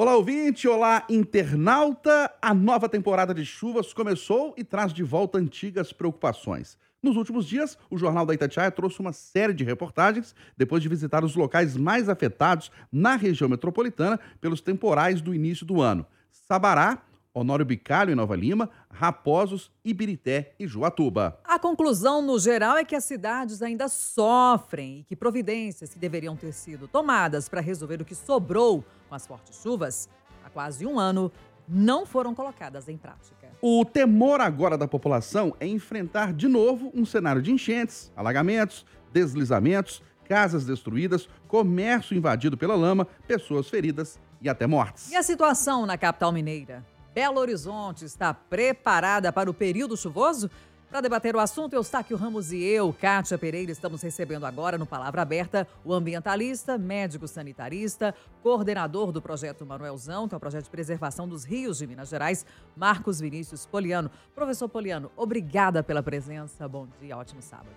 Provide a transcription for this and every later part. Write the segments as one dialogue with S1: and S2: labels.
S1: Olá, ouvinte! Olá, internauta! A nova temporada de chuvas começou e traz de volta antigas preocupações. Nos últimos dias, o Jornal da Itatiaia trouxe uma série de reportagens depois de visitar os locais mais afetados na região metropolitana pelos temporais do início do ano. Sabará, Honório Bicalho em Nova Lima, Raposos, Ibirité e Joatuba.
S2: A conclusão, no geral, é que as cidades ainda sofrem e que providências que deveriam ter sido tomadas para resolver o que sobrou com as fortes chuvas há quase um ano não foram colocadas em prática.
S1: O temor agora da população é enfrentar de novo um cenário de enchentes, alagamentos, deslizamentos, casas destruídas, comércio invadido pela lama, pessoas feridas e até mortes.
S2: E a situação na capital mineira? Belo Horizonte está preparada para o período chuvoso? Para debater o assunto, Eustáquio Ramos e eu, Kátia Pereira, estamos recebendo agora no Palavra Aberta o ambientalista, médico sanitarista, coordenador do projeto Manuelzão, que é o projeto de preservação dos rios de Minas Gerais, Marcos Vinícius Poliano. Professor Poliano, obrigada pela presença. Bom dia, ótimo sábado.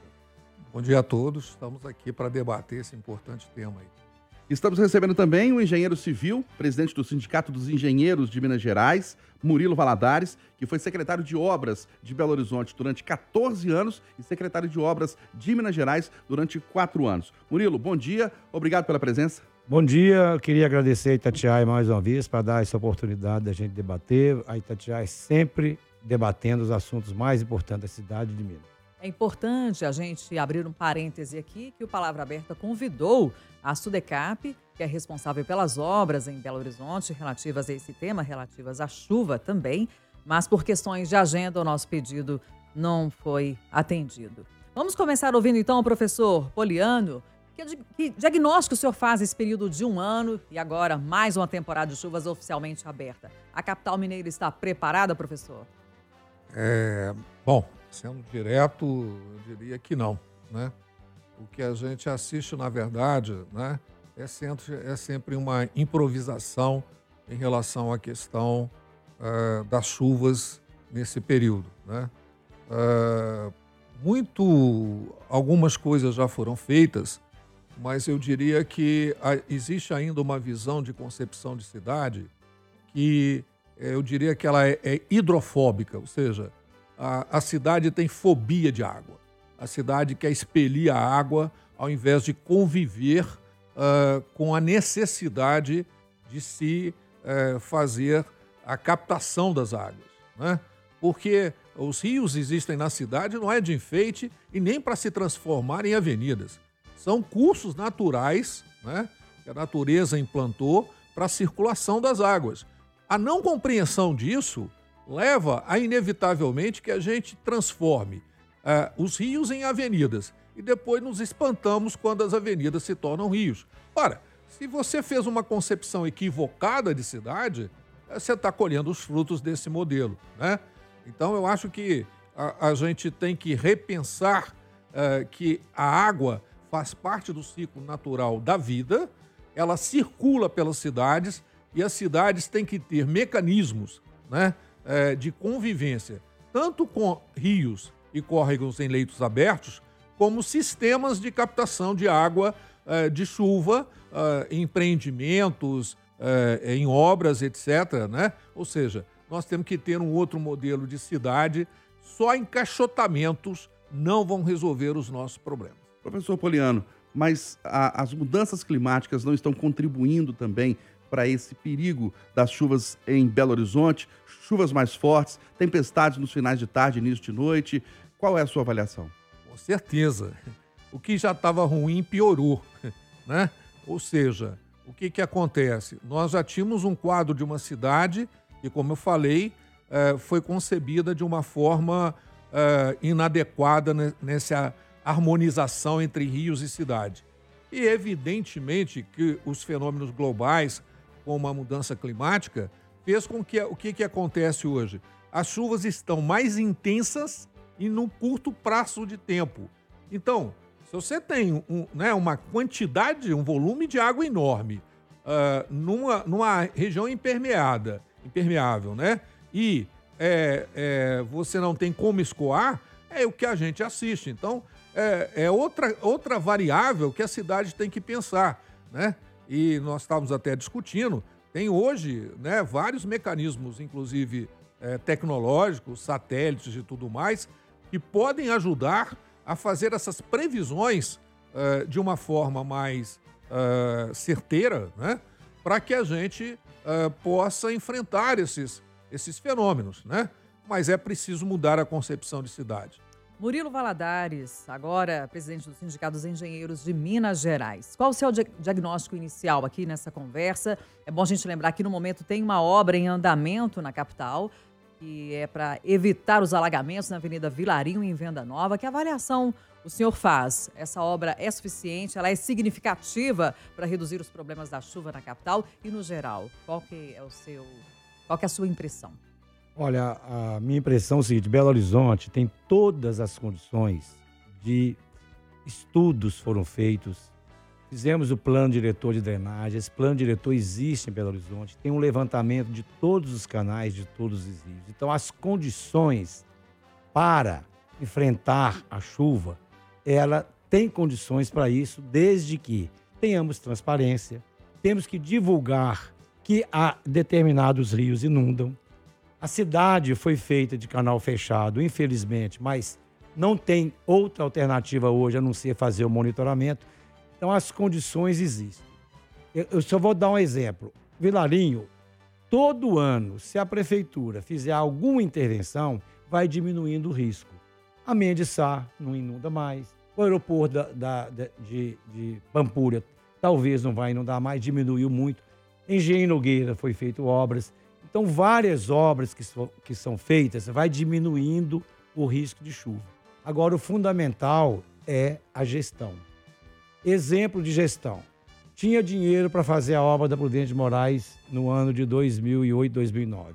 S3: Bom dia a todos. Estamos aqui para debater esse importante tema aí.
S1: Estamos recebendo também o engenheiro civil, presidente do Sindicato dos Engenheiros de Minas Gerais, Murilo Valadares, que foi secretário de Obras de Belo Horizonte durante 14 anos e secretário de Obras de Minas Gerais durante 4 anos. Murilo, bom dia, obrigado pela presença.
S4: Bom dia, queria agradecer a Itatiaia mais uma vez para dar essa oportunidade da gente debater. A Itatiaia sempre debatendo os assuntos mais importantes da cidade de Minas.
S2: É importante a gente abrir um parêntese aqui que o Palavra Aberta convidou a Sudecap, que é responsável pelas obras em Belo Horizonte relativas a esse tema, relativas à chuva também, mas por questões de agenda o nosso pedido não foi atendido. Vamos começar ouvindo então o professor Poliano. Que, que diagnóstico o senhor faz esse período de um ano e agora mais uma temporada de chuvas oficialmente aberta? A capital mineira está preparada, professor?
S3: É, bom, Sendo direto, eu diria que não. Né? O que a gente assiste, na verdade, né, é, sempre, é sempre uma improvisação em relação à questão uh, das chuvas nesse período. Né? Uh, muito, algumas coisas já foram feitas, mas eu diria que existe ainda uma visão de concepção de cidade que eh, eu diria que ela é, é hidrofóbica, ou seja, a, a cidade tem fobia de água. A cidade quer expelir a água ao invés de conviver uh, com a necessidade de se uh, fazer a captação das águas. Né? Porque os rios existem na cidade não é de enfeite e nem para se transformar em avenidas. São cursos naturais né, que a natureza implantou para a circulação das águas. A não compreensão disso leva a inevitavelmente que a gente transforme uh, os rios em avenidas e depois nos espantamos quando as avenidas se tornam rios. Ora, se você fez uma concepção equivocada de cidade, eh, você está colhendo os frutos desse modelo, né? Então eu acho que a, a gente tem que repensar uh, que a água faz parte do ciclo natural da vida, ela circula pelas cidades e as cidades têm que ter mecanismos, né? É, de convivência, tanto com rios e córregos em leitos abertos, como sistemas de captação de água é, de chuva é, em empreendimentos, é, em obras, etc. Né? Ou seja, nós temos que ter um outro modelo de cidade, só encaixotamentos não vão resolver os nossos problemas.
S1: Professor Poliano, mas a, as mudanças climáticas não estão contribuindo também para esse perigo das chuvas em Belo Horizonte, chuvas mais fortes, tempestades nos finais de tarde, início de noite. Qual é a sua avaliação?
S3: Com certeza. O que já estava ruim piorou, né? Ou seja, o que, que acontece? Nós já tínhamos um quadro de uma cidade que, como eu falei, eh, foi concebida de uma forma eh, inadequada nessa harmonização entre rios e cidade. E evidentemente que os fenômenos globais com uma mudança climática, fez com que o que, que acontece hoje? As chuvas estão mais intensas e num curto prazo de tempo. Então, se você tem um, né, uma quantidade, um volume de água enorme uh, numa, numa região impermeada, impermeável, né? E é, é, você não tem como escoar, é o que a gente assiste. Então, é, é outra, outra variável que a cidade tem que pensar, né? e nós estávamos até discutindo, Tem hoje né, vários mecanismos, inclusive é, tecnológicos, satélites e tudo mais, que podem ajudar a fazer essas previsões é, de uma forma mais é, certeira, né, para que a gente é, possa enfrentar esses, esses fenômenos. Né? Mas é preciso mudar a concepção de cidade.
S2: Murilo Valadares, agora presidente do Sindicato dos Engenheiros de Minas Gerais. Qual o seu diagnóstico inicial aqui nessa conversa? É bom a gente lembrar que no momento tem uma obra em andamento na capital, que é para evitar os alagamentos na Avenida Vilarinho, em Venda Nova. Que avaliação o senhor faz? Essa obra é suficiente? Ela é significativa para reduzir os problemas da chuva na capital e no geral? Qual que é o seu, qual que é a sua impressão?
S4: Olha, a minha impressão é o seguinte: Belo Horizonte tem todas as condições de estudos foram feitos. Fizemos o plano diretor de drenagem. Esse plano diretor existe em Belo Horizonte. Tem um levantamento de todos os canais, de todos os rios. Então, as condições para enfrentar a chuva, ela tem condições para isso, desde que tenhamos transparência, temos que divulgar que há determinados rios inundam, a cidade foi feita de canal fechado, infelizmente, mas não tem outra alternativa hoje a não ser fazer o monitoramento. Então as condições existem. Eu só vou dar um exemplo. Vilarinho, todo ano, se a prefeitura fizer alguma intervenção, vai diminuindo o risco. A Mendes-Sá não inunda mais. O aeroporto da, da, de, de Pampulha talvez não vai inundar mais, diminuiu muito. Engenho Nogueira foi feito obras. Então, várias obras que, so, que são feitas vai diminuindo o risco de chuva. Agora, o fundamental é a gestão. Exemplo de gestão. Tinha dinheiro para fazer a obra da Prudente de Moraes no ano de 2008, 2009.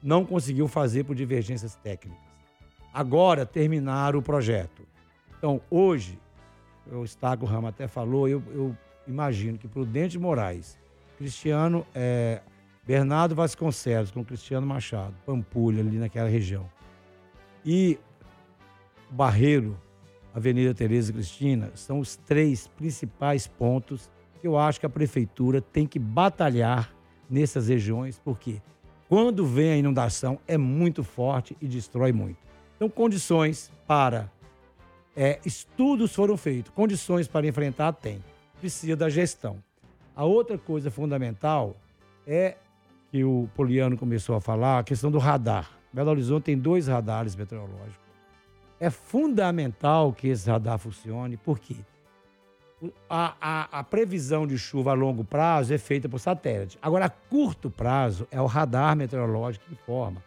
S4: Não conseguiu fazer por divergências técnicas. Agora terminaram o projeto. Então, hoje, o Staco Rama até falou, eu, eu imagino que Prudente de Moraes, Cristiano é, Bernardo Vasconcelos com Cristiano Machado, Pampulha, ali naquela região. E Barreiro, Avenida Tereza Cristina, são os três principais pontos que eu acho que a prefeitura tem que batalhar nessas regiões, porque quando vem a inundação é muito forte e destrói muito. Então, condições para. É, estudos foram feitos, condições para enfrentar tem. Precisa da gestão. A outra coisa fundamental é que o Poliano começou a falar, a questão do radar. Belo Horizonte tem dois radares meteorológicos. É fundamental que esse radar funcione, porque a, a, a, previsão de chuva a longo prazo é feita por satélite. Agora, a curto prazo, é o radar meteorológico que informa.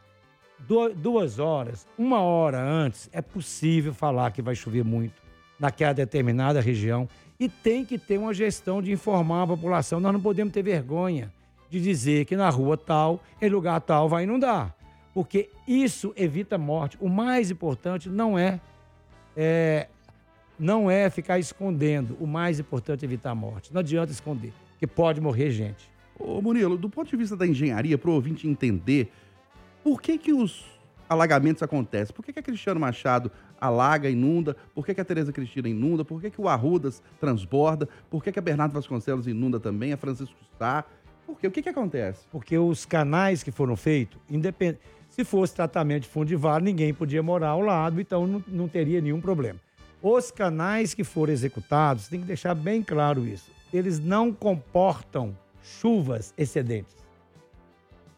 S4: Du duas horas, uma hora antes, é possível falar que vai chover muito naquela determinada região e tem que ter uma gestão de informar a população. Nós não podemos ter vergonha de dizer que na rua tal, em lugar tal, vai inundar. Porque isso evita morte. O mais importante não é, é não é ficar escondendo. O mais importante é evitar a morte. Não adianta esconder, que pode morrer gente.
S1: Ô Murilo, do ponto de vista da engenharia, para o ouvinte entender, por que, que os alagamentos acontecem? Por que, que a Cristiano Machado alaga, inunda? Por que, que a Tereza Cristina inunda? Por que, que o Arrudas transborda? Por que, que a Bernardo Vasconcelos inunda também? A Francisco Sá? Por quê? O que, que acontece?
S4: Porque os canais que foram feitos, independ... se fosse tratamento de ninguém podia morar ao lado, então não, não teria nenhum problema. Os canais que foram executados, tem que deixar bem claro isso, eles não comportam chuvas excedentes.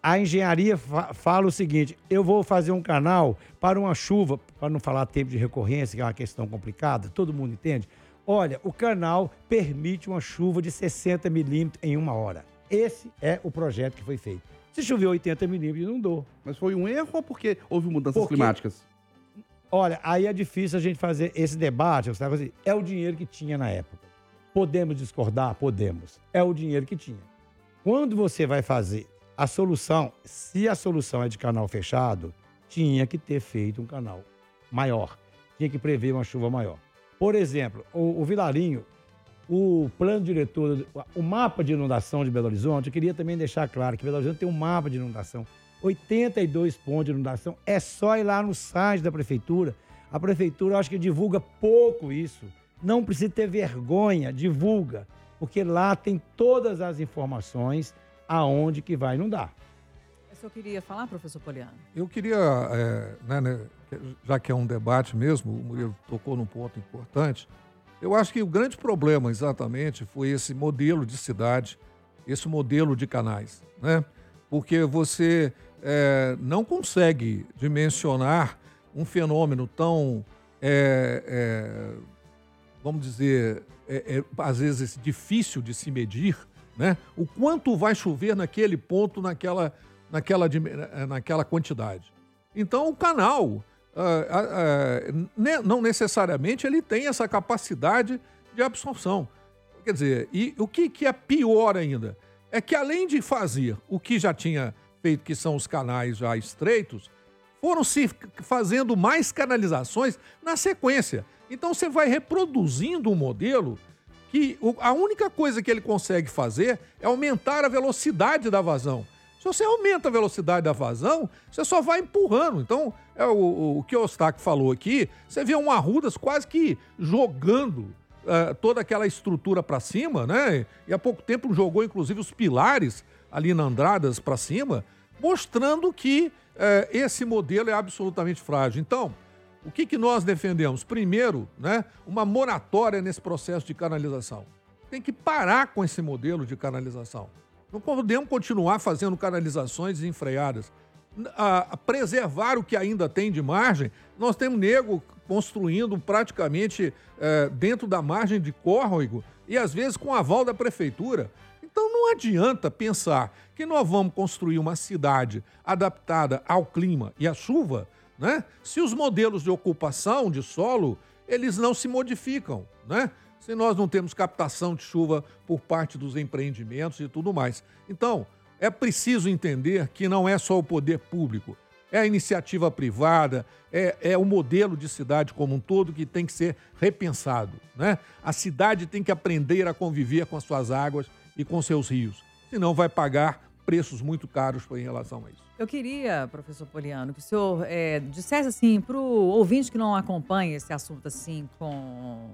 S4: A engenharia fa fala o seguinte: eu vou fazer um canal para uma chuva, para não falar tempo de recorrência, que é uma questão complicada, todo mundo entende. Olha, o canal permite uma chuva de 60 milímetros em uma hora. Esse é o projeto que foi feito. Se choveu 80 milímetros, inundou.
S1: Mas foi um erro ou porque houve mudanças porque, climáticas?
S4: Olha, aí é difícil a gente fazer esse debate. Assim, é o dinheiro que tinha na época. Podemos discordar? Podemos. É o dinheiro que tinha. Quando você vai fazer a solução, se a solução é de canal fechado, tinha que ter feito um canal maior. Tinha que prever uma chuva maior. Por exemplo, o, o Vilarinho o plano diretor, o mapa de inundação de Belo Horizonte, eu queria também deixar claro que Belo Horizonte tem um mapa de inundação. 82 pontos de inundação. É só ir lá no site da prefeitura. A prefeitura, eu acho que divulga pouco isso. Não precisa ter vergonha, divulga. Porque lá tem todas as informações aonde que vai inundar.
S2: O senhor queria falar, professor Poliano?
S3: Eu queria, é, né, né, já que é um debate mesmo, o Murilo tocou num ponto importante, eu acho que o grande problema exatamente foi esse modelo de cidade, esse modelo de canais, né? Porque você é, não consegue dimensionar um fenômeno tão, é, é, vamos dizer, às vezes difícil de se medir, né? O quanto vai chover naquele ponto, naquela, naquela, naquela quantidade. Então, o canal, uh, uh, não necessariamente ele tem essa capacidade de absorção. Quer dizer, e o que, que é pior ainda? É que além de fazer o que já tinha feito, que são os canais já estreitos, foram se fazendo mais canalizações na sequência. Então você vai reproduzindo um modelo que a única coisa que ele consegue fazer é aumentar a velocidade da vazão. Se você aumenta a velocidade da vazão, você só vai empurrando. Então, é o, o que o Ostaque falou aqui, você vê um Arrudas quase que jogando uh, toda aquela estrutura para cima, né? E há pouco tempo jogou, inclusive, os pilares ali na Andradas para cima, mostrando que uh, esse modelo é absolutamente frágil. Então, o que, que nós defendemos? Primeiro, né, uma moratória nesse processo de canalização. Tem que parar com esse modelo de canalização. Não podemos continuar fazendo canalizações desenfreadas. A, preservar o que ainda tem de margem, nós temos nego construindo praticamente é, dentro da margem de córrego e às vezes com aval da prefeitura. Então não adianta pensar que nós vamos construir uma cidade adaptada ao clima e à chuva né? Se os modelos de ocupação de solo, eles não se modificam, né? Se nós não temos captação de chuva por parte dos empreendimentos e tudo mais. Então, é preciso entender que não é só o poder público, é a iniciativa privada, é, é, o modelo de cidade como um todo que tem que ser repensado. Né? A cidade tem que aprender a conviver com as suas águas e com seus rios, senão vai pagar preços muito caros em relação a isso.
S2: Eu queria, professor Poliano, que o senhor é, dissesse assim para o ouvinte que não acompanha esse assunto assim com,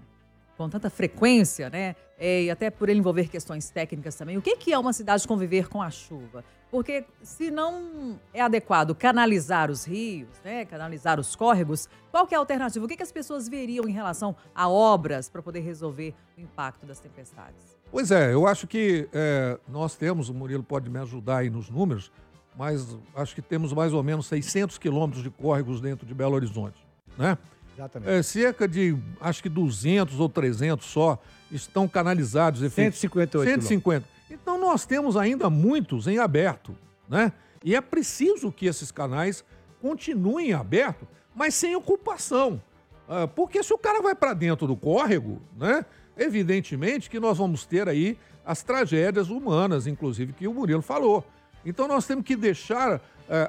S2: com tanta frequência, né? É, e até por ele envolver questões técnicas também. O que, que é uma cidade conviver com a chuva? Porque se não é adequado canalizar os rios, né, canalizar os córregos, qual que é a alternativa? O que, que as pessoas veriam em relação a obras para poder resolver o impacto das tempestades?
S3: Pois é, eu acho que é, nós temos, o Murilo pode me ajudar aí nos números, mas acho que temos mais ou menos 600 quilômetros de córregos dentro de Belo Horizonte, né?
S4: Exatamente.
S3: É, cerca de, acho que 200 ou 300 só estão canalizados.
S4: 158
S3: 150. Então nós temos ainda muitos em aberto, né? E é preciso que esses canais continuem abertos, mas sem ocupação. Ah, porque se o cara vai para dentro do córrego, né? Evidentemente que nós vamos ter aí as tragédias humanas, inclusive, que o Murilo falou. Então nós temos que deixar uh,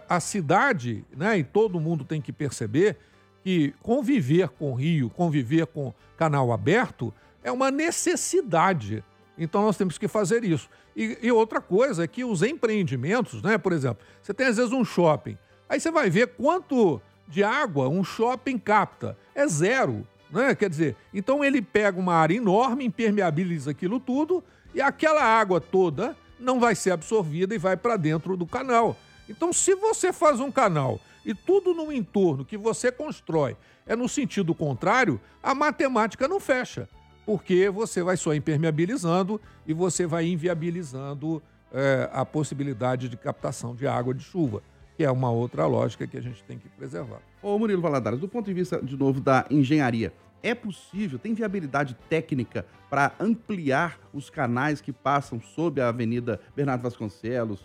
S3: a cidade, né, e todo mundo tem que perceber que conviver com rio, conviver com canal aberto é uma necessidade. Então nós temos que fazer isso. E, e, outra coisa é que os empreendimentos, né, por exemplo, você tem às vezes um shopping, aí você vai ver quanto de água um shopping capta. É zero. Né? Quer dizer, então ele pega uma área enorme, impermeabiliza aquilo tudo e aquela água toda não vai ser absorvida e vai para dentro do canal. Então, se você faz um canal e tudo no entorno que você constrói é no sentido contrário, a matemática não fecha, porque você vai só impermeabilizando e você vai inviabilizando é, a possibilidade de captação de água de chuva, que é uma outra lógica que a gente tem que preservar.
S1: Ô Murilo Valadares, do ponto de vista, de novo, da engenharia, é possível, tem viabilidade técnica para ampliar os canais que passam sob a Avenida Bernardo Vasconcelos,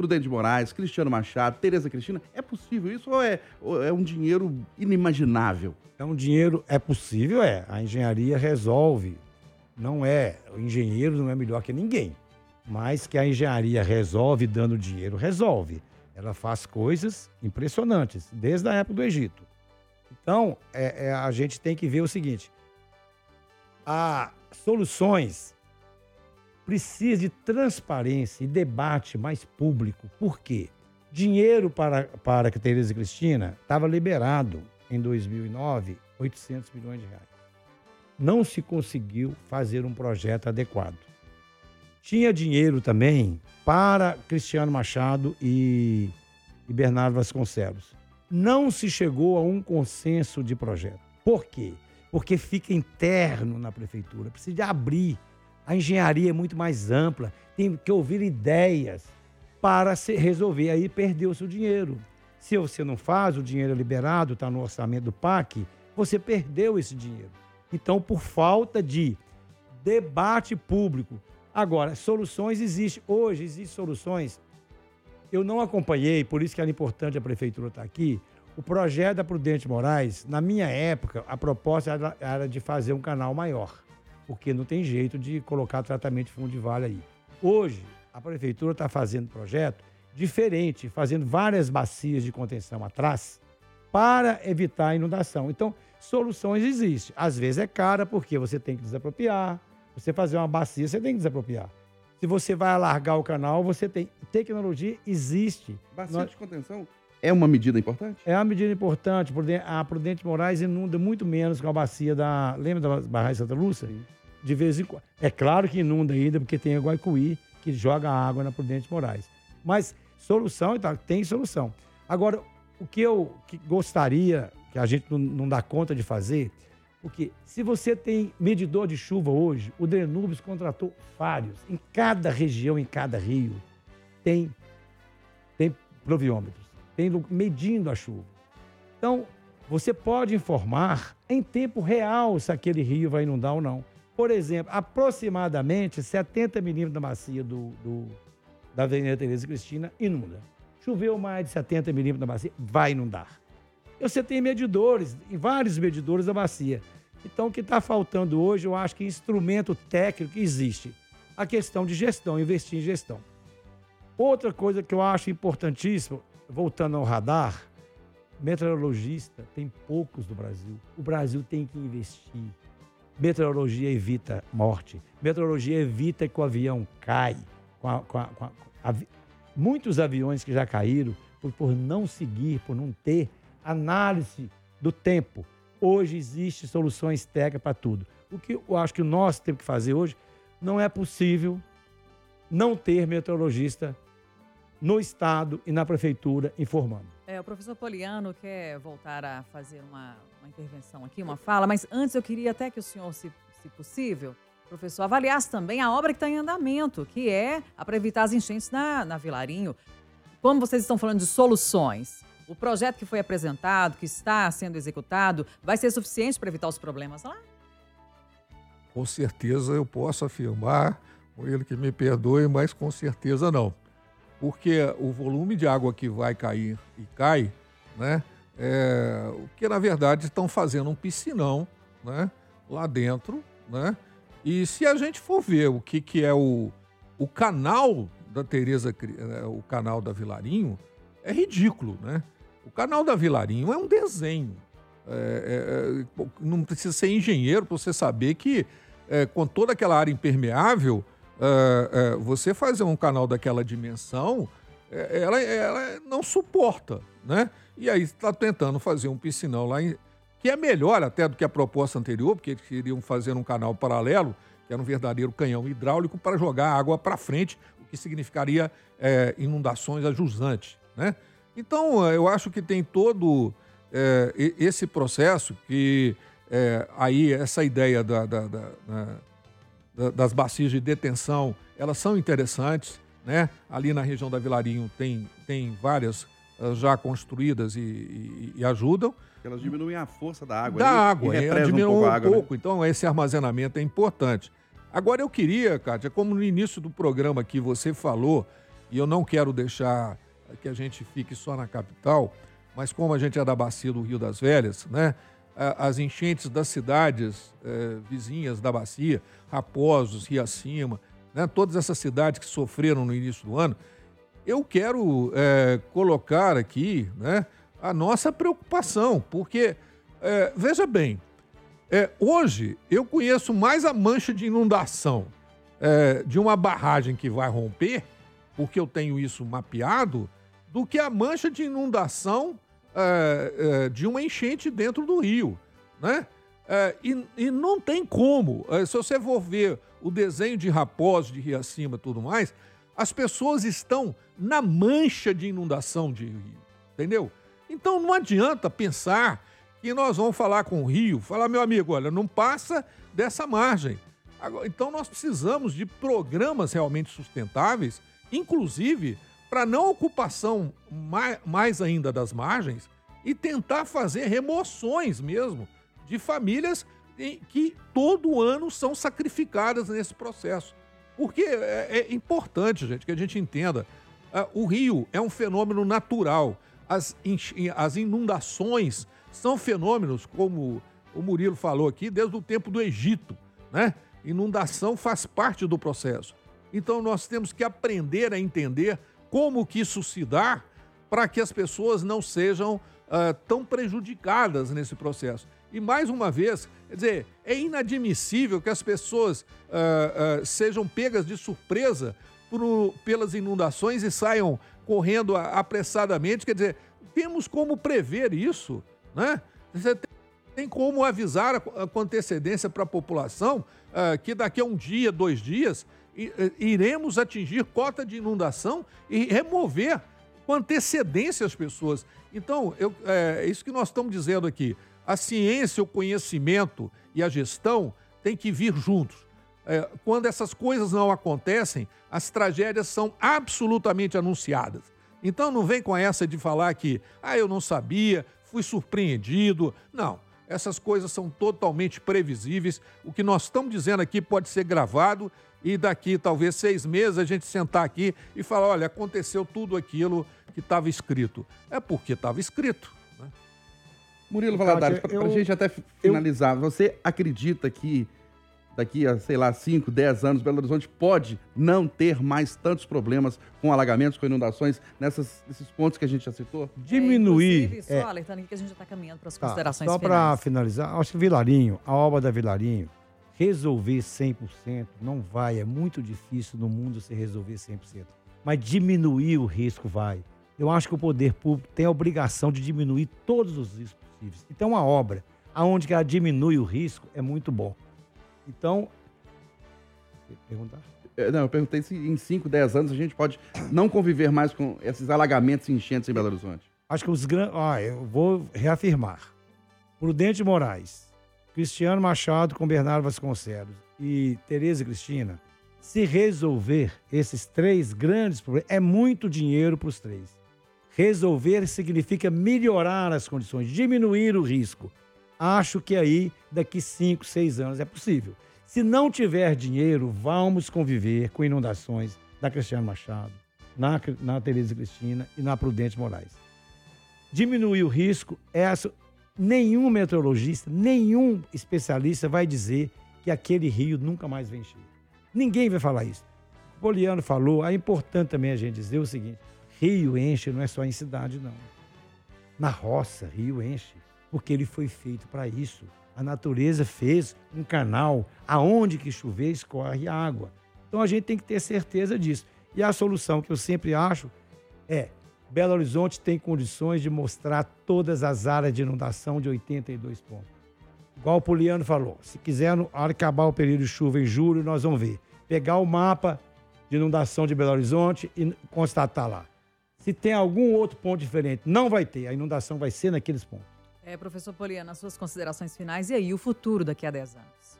S1: Prudente de Moraes, Cristiano Machado, Tereza Cristina? É possível isso ou é, ou é um dinheiro inimaginável?
S4: É um dinheiro, é possível, é. A engenharia resolve. Não é, o engenheiro não é melhor que ninguém. Mas que a engenharia resolve dando dinheiro, resolve. Ela faz coisas impressionantes, desde a época do Egito. Então, é, é, a gente tem que ver o seguinte: a soluções precisa de transparência e debate mais público. Por quê? Dinheiro para, para a Tereza Cristina estava liberado em 2009, 800 milhões de reais. Não se conseguiu fazer um projeto adequado. tinha dinheiro também para Cristiano Machado e, e Bernardo Vasconcelos. Não se chegou a um consenso de projeto. Por quê? Porque fica interno na prefeitura, precisa abrir. A engenharia é muito mais ampla, tem que ouvir ideias para se resolver. Aí perdeu-se o dinheiro. Se você não faz, o dinheiro é liberado, está no orçamento do PAC, você perdeu esse dinheiro. Então, por falta de debate público. Agora, soluções existem. Hoje existem soluções. Eu não acompanhei, por isso que era importante a prefeitura estar aqui. O projeto da Prudente Moraes, na minha época, a proposta era, era de fazer um canal maior, porque não tem jeito de colocar tratamento de fundo de vale aí. Hoje, a prefeitura está fazendo projeto diferente, fazendo várias bacias de contenção atrás para evitar a inundação. Então, soluções existem. Às vezes é cara porque você tem que desapropriar, você fazer uma bacia, você tem que desapropriar. Se você vai alargar o canal, você tem. Tecnologia existe.
S1: Bacia Nós... de contenção é uma medida importante?
S4: É uma medida importante. A Prudente Moraes inunda muito menos que a bacia da. Lembra da Barra de Santa Lúcia? Sim. De vez em quando. É claro que inunda ainda, porque tem a Guaicuí, que joga água na Prudente Moraes. Mas solução, então, tem solução. Agora, o que eu que gostaria, que a gente não, não dá conta de fazer, porque se você tem medidor de chuva hoje, o Denubes contratou vários. Em cada região, em cada rio, tem, tem proviômetros, tem medindo a chuva. Então, você pode informar em tempo real se aquele rio vai inundar ou não. Por exemplo, aproximadamente 70 milímetros da bacia do, do, da Avenida Tereza Cristina inunda. Choveu mais de 70 milímetros da bacia, vai inundar. Você tem medidores, vários medidores da bacia. Então, o que está faltando hoje, eu acho que instrumento técnico existe. A questão de gestão, investir em gestão. Outra coisa que eu acho importantíssima, voltando ao radar, meteorologista tem poucos no Brasil. O Brasil tem que investir. Meteorologia evita morte. Meteorologia evita que o avião cai. Com a, com a, com a, muitos aviões que já caíram por, por não seguir, por não ter análise do tempo. Hoje existem soluções técnicas para tudo. O que eu acho que nós temos que fazer hoje, não é possível não ter meteorologista no Estado e na Prefeitura informando.
S2: É, o professor Poliano quer voltar a fazer uma, uma intervenção aqui, uma fala, mas antes eu queria até que o senhor, se, se possível, professor, avaliasse também a obra que está em andamento, que é para evitar as enchentes na, na Vilarinho. Como vocês estão falando de soluções, o projeto que foi apresentado, que está sendo executado, vai ser suficiente para evitar os problemas lá?
S3: Com certeza eu posso afirmar, com ele que me perdoe, mas com certeza não. Porque o volume de água que vai cair e cai, né? É, que na verdade estão fazendo um piscinão, né? Lá dentro, né? E se a gente for ver o que, que é o, o canal da Tereza, é, o canal da Vilarinho, é ridículo, né? O canal da Vilarinho é um desenho. É, é, é não precisa ser engenheiro para você saber que, é, com toda aquela área impermeável, é, você fazer um canal daquela dimensão, ela, ela, não suporta, né? E aí está tentando fazer um piscinão lá, em, que é melhor até do que a proposta anterior, porque eles queriam fazer um canal paralelo, que era um verdadeiro canhão hidráulico, para jogar água para frente, o que significaria inundações ajusantes, né? Então, eh, eu acho que tem todo é, esse processo que é, aí essa ideia da, da, da, das bacias de detenção, elas são interessantes, né? Ali na região da Vilarinho tem, tem várias já construídas e, e, e ajudam.
S1: Elas diminuem a força da água.
S3: Da água, ela diminui um, um pouco, né? então esse armazenamento é importante. Agora eu queria, Kátia, como no início do programa que você falou, e eu não quero deixar que a gente fique só na capital, mas como a gente é da bacia do Rio das Velhas, né? As enchentes das cidades é, vizinhas da bacia, Raposos, Riacima, né? todas essas cidades que sofreram no início do ano, eu quero é, colocar aqui né, a nossa preocupação, porque, é, veja bem, hoje eu conheço mais a mancha de inundação de uma barragem que vai romper, porque eu tenho isso mapeado, do que a mancha de inundação é, é, de uma enchente dentro do rio. Né? É, e, e, não tem como. É, se você for ver o desenho de Raposo, de Rio Acima e tudo mais, as pessoas estão na mancha de inundação de rio. Entendeu? Então não adianta pensar que nós vamos falar com o rio, falar, meu amigo, olha, não passa dessa margem. Agora, então nós precisamos de programas realmente sustentáveis, inclusive para não ocupação mais, mais ainda das margens e tentar fazer remoções mesmo de famílias que todo ano são sacrificadas nesse processo. Porque é, é importante, gente, que a gente entenda. Uh, o rio é um fenômeno natural. As, as inundações são fenômenos, como o Murilo falou aqui, desde o tempo do Egito. Né? Inundação faz parte do processo. Então nós temos que aprender a entender como que isso se dá para que as pessoas não sejam uh, tão prejudicadas nesse processo. E mais uma vez, quer dizer, é inadmissível que as pessoas uh, uh, sejam pegas de surpresa por, pelas inundações e saiam correndo apressadamente. Quer dizer, temos como prever isso, né? Você tem como avisar com antecedência para a população uh, que daqui a um dia, dois dias, iremos atingir cota de inundação e remover com antecedência as pessoas. Então, eu, é isso que nós estamos dizendo aqui. A ciência, o conhecimento e a gestão têm que vir juntos. É, quando essas coisas não acontecem, as tragédias são absolutamente anunciadas. Então não vem com essa de falar que, ah, eu não sabia, fui surpreendido. Não, essas coisas são totalmente previsíveis. O que nós estamos dizendo aqui pode ser gravado e daqui talvez seis meses a gente sentar aqui e falar: olha, aconteceu tudo aquilo que estava escrito. É porque estava escrito.
S1: Murilo Valadares, para a gente até finalizar, eu... você acredita que daqui a, sei lá, 5, 10 anos, Belo Horizonte pode não ter mais tantos problemas com alagamentos, com inundações, nessas, nesses pontos que a gente já citou?
S4: Diminuir.
S2: É, só é, alertando aqui que a gente já está caminhando para as tá, considerações
S4: Só para finalizar, acho que Vilarinho, a obra da Vilarinho, resolver 100% não vai, é muito difícil no mundo se resolver 100%. Mas diminuir o risco vai. Eu acho que o poder público tem a obrigação de diminuir todos os riscos possíveis. Então, uma obra aonde ela diminui o risco é muito bom. Então,
S1: perguntar? É, não, eu perguntei se em 5, 10 anos a gente pode não conviver mais com esses alagamentos e enchentes em Belo Horizonte.
S4: Acho que os grandes. Ah, eu vou reafirmar. Prudente Moraes, Cristiano Machado com Bernardo Vasconcelos e Tereza Cristina, se resolver esses três grandes problemas, é muito dinheiro para os três. Resolver significa melhorar as condições, diminuir o risco. Acho que aí, daqui cinco, seis anos, é possível. Se não tiver dinheiro, vamos conviver com inundações da Cristiano Machado, na, na Tereza Cristina e na Prudente Moraes. Diminuir o risco, essa, nenhum meteorologista, nenhum especialista vai dizer que aquele rio nunca mais vem cheio. Ninguém vai falar isso. O Poliano falou, é importante também a gente dizer o seguinte: rio enche não é só em cidade, não. Na roça, rio enche porque ele foi feito para isso. A natureza fez um canal aonde que chover escorre água. Então a gente tem que ter certeza disso. E a solução que eu sempre acho é Belo Horizonte tem condições de mostrar todas as áreas de inundação de 82 pontos. Igual o Poliano falou, se quiser, no acabar o período de chuva em julho, nós vamos ver. Pegar o mapa de inundação de Belo Horizonte e constatar lá. Se tem algum outro ponto diferente, não vai ter. A inundação vai ser naqueles pontos.
S2: É, professor Poliana, suas considerações finais e aí o futuro daqui a 10 anos?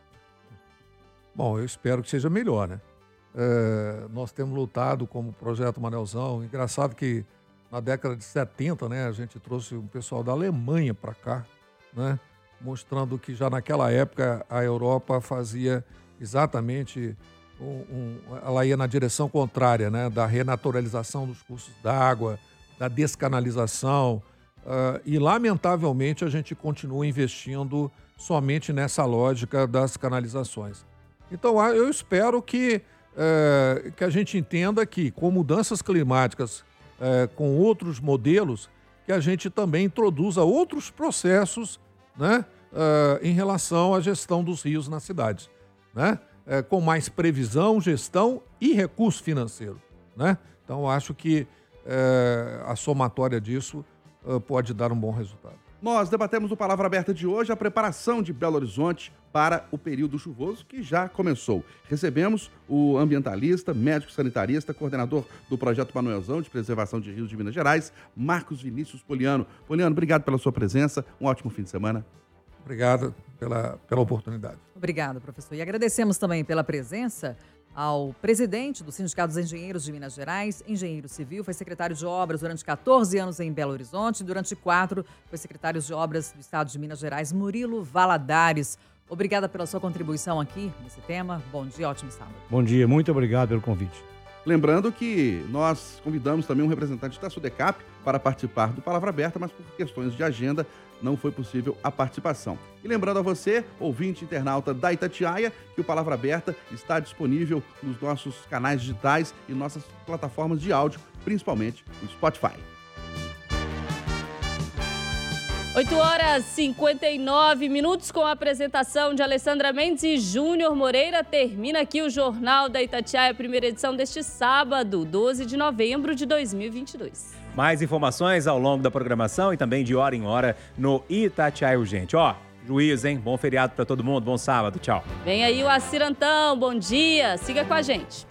S3: Bom, eu espero que seja melhor, né? É, nós temos lutado como Projeto Manelzão. Engraçado que na década de 70, né, a gente trouxe um pessoal da Alemanha para cá, né? Mostrando que já naquela época a Europa fazia exatamente um, ela ia na direção contrária, né? Da renaturalização dos cursos d'água, da descanalização, Uh, e, lamentavelmente, a gente continua investindo somente nessa lógica das canalizações. Então, eu espero que, uh, que a gente entenda que, com mudanças climáticas, uh, com outros modelos, que a gente também introduza outros processos né, em relação à gestão dos rios nas cidades. Né? Com mais previsão, gestão e recurso financeiro. Né? Então, acho que a somatória disso pode dar um bom resultado.
S1: Nós debatemos o Palavra Aberta de hoje a preparação de Belo Horizonte para o período chuvoso que já começou. Recebemos o ambientalista, médico sanitarista, coordenador do projeto Manuelzão de Preservação de Rios de Minas Gerais, Marcos Vinícius Poliano. Poliano, obrigado pela sua presença. Um ótimo fim de semana.
S3: Obrigado pela, pela oportunidade.
S2: Obrigado, professor. E agradecemos também pela presença ao presidente do Sindicato dos Engenheiros de Minas Gerais, engenheiro civil, foi secretário de obras durante 14 anos em Belo Horizonte, durante quatro foi secretário de obras do Estado de Minas Gerais, Murilo Valadares. Obrigada pela sua contribuição aqui nesse tema. Bom dia, ótimo sábado.
S4: Bom dia, muito obrigado pelo convite.
S1: Lembrando que nós convidamos também um representante da Sudecap para participar do Palavra Aberta, mas por questões de agenda não foi possível a participação. E lembrando a você, ouvinte internauta da Itatiaia, que o Palavra Aberta está disponível nos nossos canais digitais e nossas plataformas de áudio, principalmente no Spotify.
S5: 8 horas 59 minutos com a apresentação de Alessandra Mendes e Júnior Moreira. Termina aqui o Jornal da Itatiaia, primeira edição deste sábado, 12 de novembro de 2022.
S6: Mais informações ao longo da programação e também de hora em hora no Itatiaia Urgente. Ó, juízo, hein? Bom feriado para todo mundo, bom sábado, tchau.
S5: Vem aí o Acirantão, bom dia, siga com a gente.